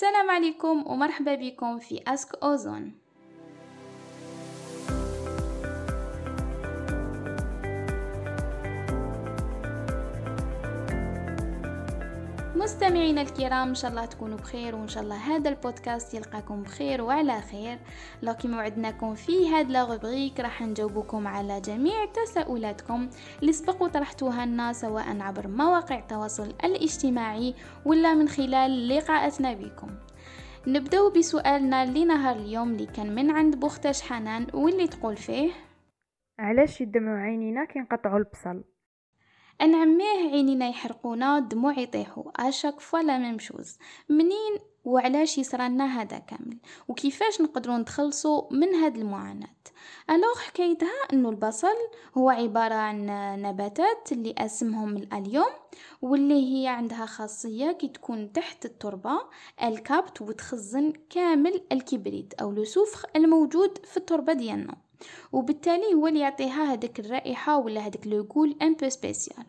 السلام عليكم ومرحبا بكم في أسك أوزون. مستمعينا الكرام إن شاء الله تكونوا بخير وإن شاء الله هذا البودكاست يلقاكم بخير وعلى خير. لو كما وعدناكم في هاد لا روبريك راح نجاوبكم على جميع تساؤلاتكم. اللي سبق وطرحتوها لنا سواء عبر مواقع التواصل الاجتماعي ولا من خلال لقاءاتنا بكم. نبداو بسؤالنا لنهار اليوم اللي كان من عند بوختاش حنان واللي تقول فيه؟ علاش يدمعوا عينينا كي نقطعوا البصل؟ نعميه عينينا يحرقونا دموع يطيحوا. à chaque fois la même chose منين وعلاش يصرالنا هذا كامل؟ وكيفاش نقدروا نتخلصوا من هاد المعاناة؟ alors حكايتها إنه البصل هو عبارة عن نباتات اللي أسمهم ال allium واللي هي عندها خاصية كي تكون تحت التربة الكابت وتخزن كامل الكبريت أو le soufre الموجود في التربة ديالنا. وبالتالي هو اللي يعطيها هذيك الرائحة ولا هذاك l'odeur un peu spéciale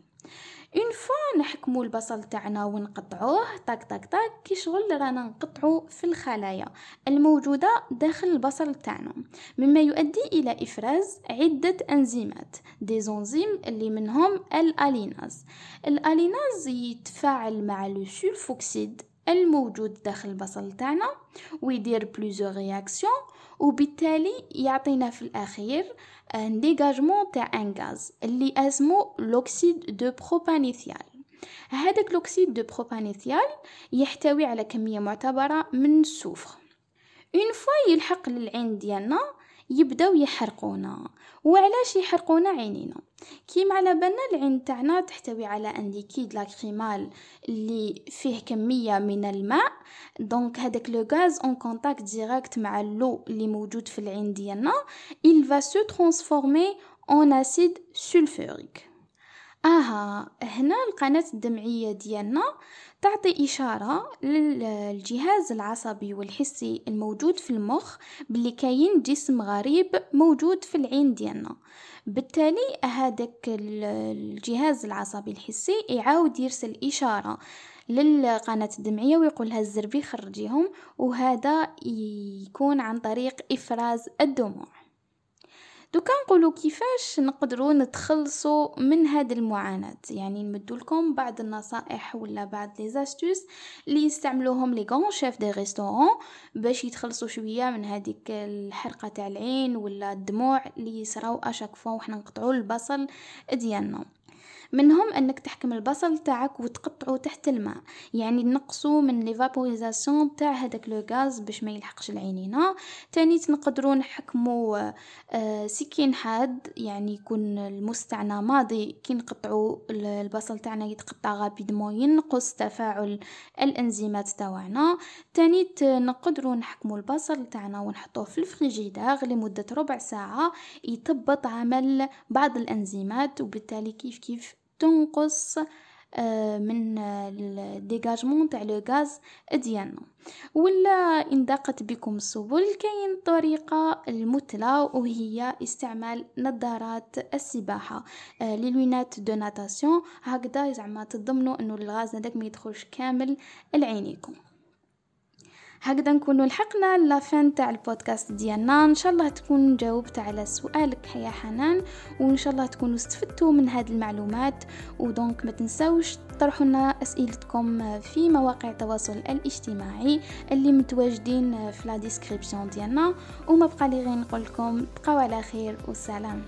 une fois نحكمو البصل تاعنا ونقطعوه طاق طاق طاق كي شغل رانا نقطعو في الخلايا الموجودة داخل البصل تاعنا. مما يؤدي إلى إفراز عدة أنزيمات des enzymes اللي منهم ال alliinase. ال alliinase يتفاعل مع le sulfoxyde الموجود داخل البصل تاعنا ويدير plusieurs réactions وبالتالي يعطينا في الأخير un dégagement تاع un gaz اللي اسمو l'oxyde de propanethial هذاك l'oxyde de propanethial يحتوي على كمية معتبرة من ال soufre une fois يلحق للعين ديالنا يبداو يحرقونا. وعلاش يحرقونا عينينا؟ كيما على بالنا العين تاعنا تحتوي على un liquide lacrymal اللي فيه كمية من الماء. donc هذاك le gaz en contact direct مع l'eau اللي موجود في العين ديالنا. Il va se transformer en acide sulfurique. آها هنا القناة الدمعية ديالنا تعطي إشارة للجهاز العصبي والحسي الموجود في المخ بلي كاين جسم غريب موجود في العين ديالنا. بالتالي هذاك الجهاز العصبي الحسي يعاود يرسل إشارة للقناة الدمعية ويقولها الزربي خرجيهم وهذا يكون عن طريق إفراز الدموع. دوكا نقولوا كيفاش نقدروا نتخلصوا من هذه المعاناة. يعني نمدوا لكم بعض النصائح ولا بعض لي زاستوس اللي يستعملوهم les grands chefs des restaurants باش يتخلصوا شوية من هذيك الحرقة تاع العين ولا الدموع اللي يصراو à chaque fois وحنا نقطعوا البصل ديالنا. منهم إنك تحكم البصل تاعك وتقطعه تحت الماء. يعني نقصوا من l'évaporisation تاع هذاك le gaz باش ما يلحقش لعينينا. تاني نقدروا نحكموا آه سكين حاد يعني يكون الموس تاعنا ماضي كي نقطعوا البصل تاعنا يتقطع rapidement ينقص تفاعل الإنزيمات تاعنا. تاني نقدروا نحكموا البصل تاعنا ونحطوه في الفريجيدار لمدة ربع ساعة يثبط عمل بعض الإنزيمات وبالتالي كيف كيف تنقص آه، من ال dégagement تاع le gaz ديالنا. ولا إن ضاقت بكم السبل كاين طريقة المثلى وهي استعمال نظارات السباحة آه، les lunettes de natation. هكذا زعما تضمنوا إنه الغاز هذاك ما يدخلش كامل لعينيكم. هكذا نكونوا لحقنا la fin تاع البودكاست ديالنا. إن شاء الله تكون جاوبت على سؤالك يا حنان وإن شاء الله تكونوا استفدتوا من هذه المعلومات. و donc ما تنساوش طرحوا لنا أسئلتكم في مواقع التواصل الاجتماعي اللي متواجدين في la description ديالنا. وما بقى لي غير نقول لكم بقاو على خير والسلام